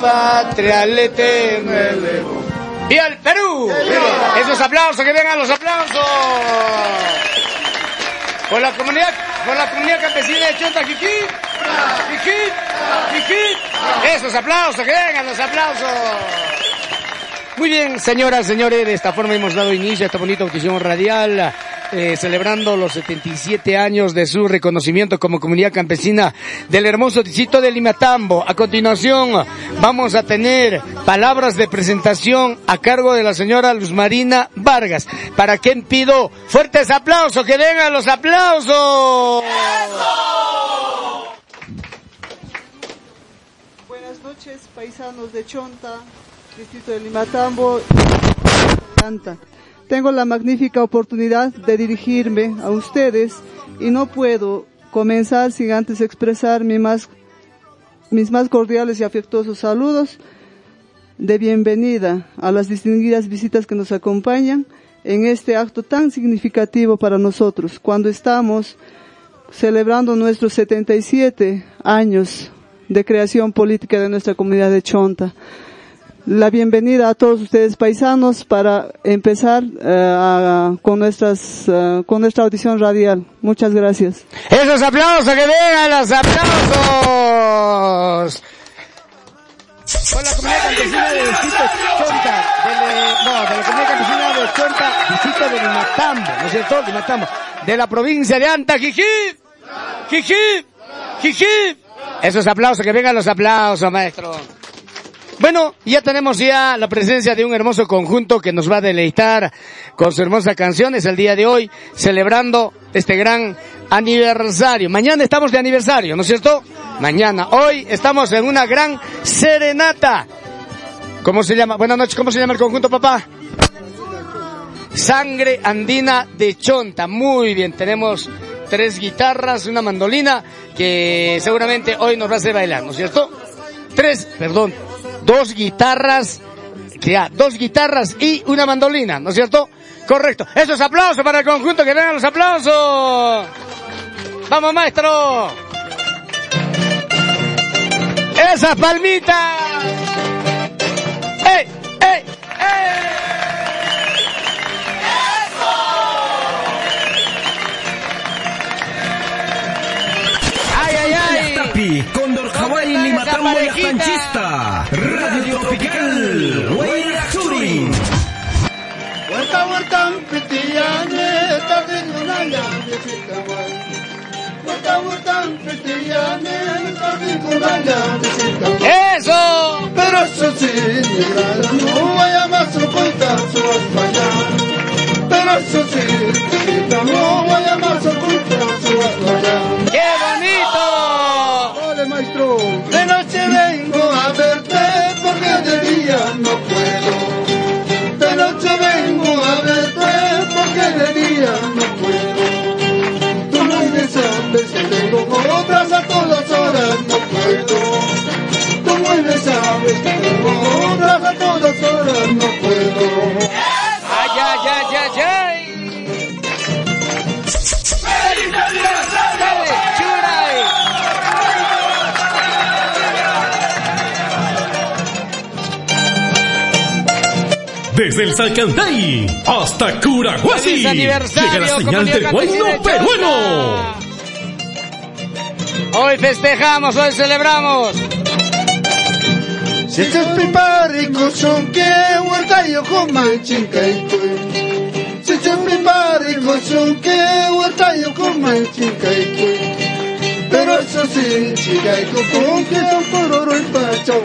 patria al eterno elevo. ¡Y al Perú! Esos aplausos, que vengan los aplausos. Por la comunidad, por la comunidad campesina de Chonta, Kiki. Kiki, Kiki. Esos aplausos, que vengan los aplausos. Muy bien, señoras, señores, de esta forma hemos dado inicio a esta bonita audición radial, eh, celebrando los 77 años de su reconocimiento como comunidad campesina del hermoso distrito de Limatambo. A continuación, vamos a tener palabras de presentación a cargo de la señora Luz Marina Vargas. Para quien pido fuertes aplausos, que vengan los aplausos. Buenas noches, paisanos de Chonta, distrito de Limatambo. Tengo la magnífica oportunidad de dirigirme a ustedes y no puedo comenzar sin antes expresar más, mis más cordiales y afectuosos saludos de bienvenida a las distinguidas visitas que nos acompañan en este acto tan significativo para nosotros, cuando estamos celebrando nuestros 77 años de creación política de nuestra comunidad de Chonta la bienvenida a todos ustedes paisanos para empezar uh, con nuestras uh, con nuestra audición radial. Muchas gracias. Esos aplausos que vengan los aplausos. Con la comunidad campesina de Distrito Chonta, de, no, de la comunidad campesina de Chonta, distrito de Limatambo, ¿no es cierto? Limatambo, de la provincia de Anta, Jiji, Jiji, Jiji. Esos aplausos, que vengan los aplausos, maestro. Bueno, ya tenemos ya la presencia de un hermoso conjunto que nos va a deleitar con sus hermosas canciones el día de hoy, celebrando este gran aniversario. Mañana estamos de aniversario, ¿no es cierto? Mañana. Hoy estamos en una gran serenata. ¿Cómo se llama? Buenas noches, ¿cómo se llama el conjunto, papá? Sangre Andina de Chonta. Muy bien, tenemos tres guitarras, una mandolina que seguramente hoy nos va a hacer bailar, ¿no es cierto? Tres, perdón, dos guitarras, que ya, dos guitarras y una mandolina, ¿no es cierto? Correcto. Esos aplausos para el conjunto, que vengan los aplausos. Vamos, maestro. Esas palmitas. Limatambo y Canchista. Radio Tropical. Turing. Huerta, huerta, pitillane. Huerta, huerta, pitillane, taringunaya, visitawai. ¡Eso! Pero eso sí, no vaya más su cuenta, su. Pero eso sí, Desde el Salcantay hasta Curahuasi. ¡Feliz aniversario, Llega la señal del Chonta! peruano. Hoy festejamos, hoy celebramos. Si estás preparico son que huerta yo coma chinca y Si estás preparico son que huerta yo coma chinca y Pero eso sí, chica y con que son por oro y pa' chau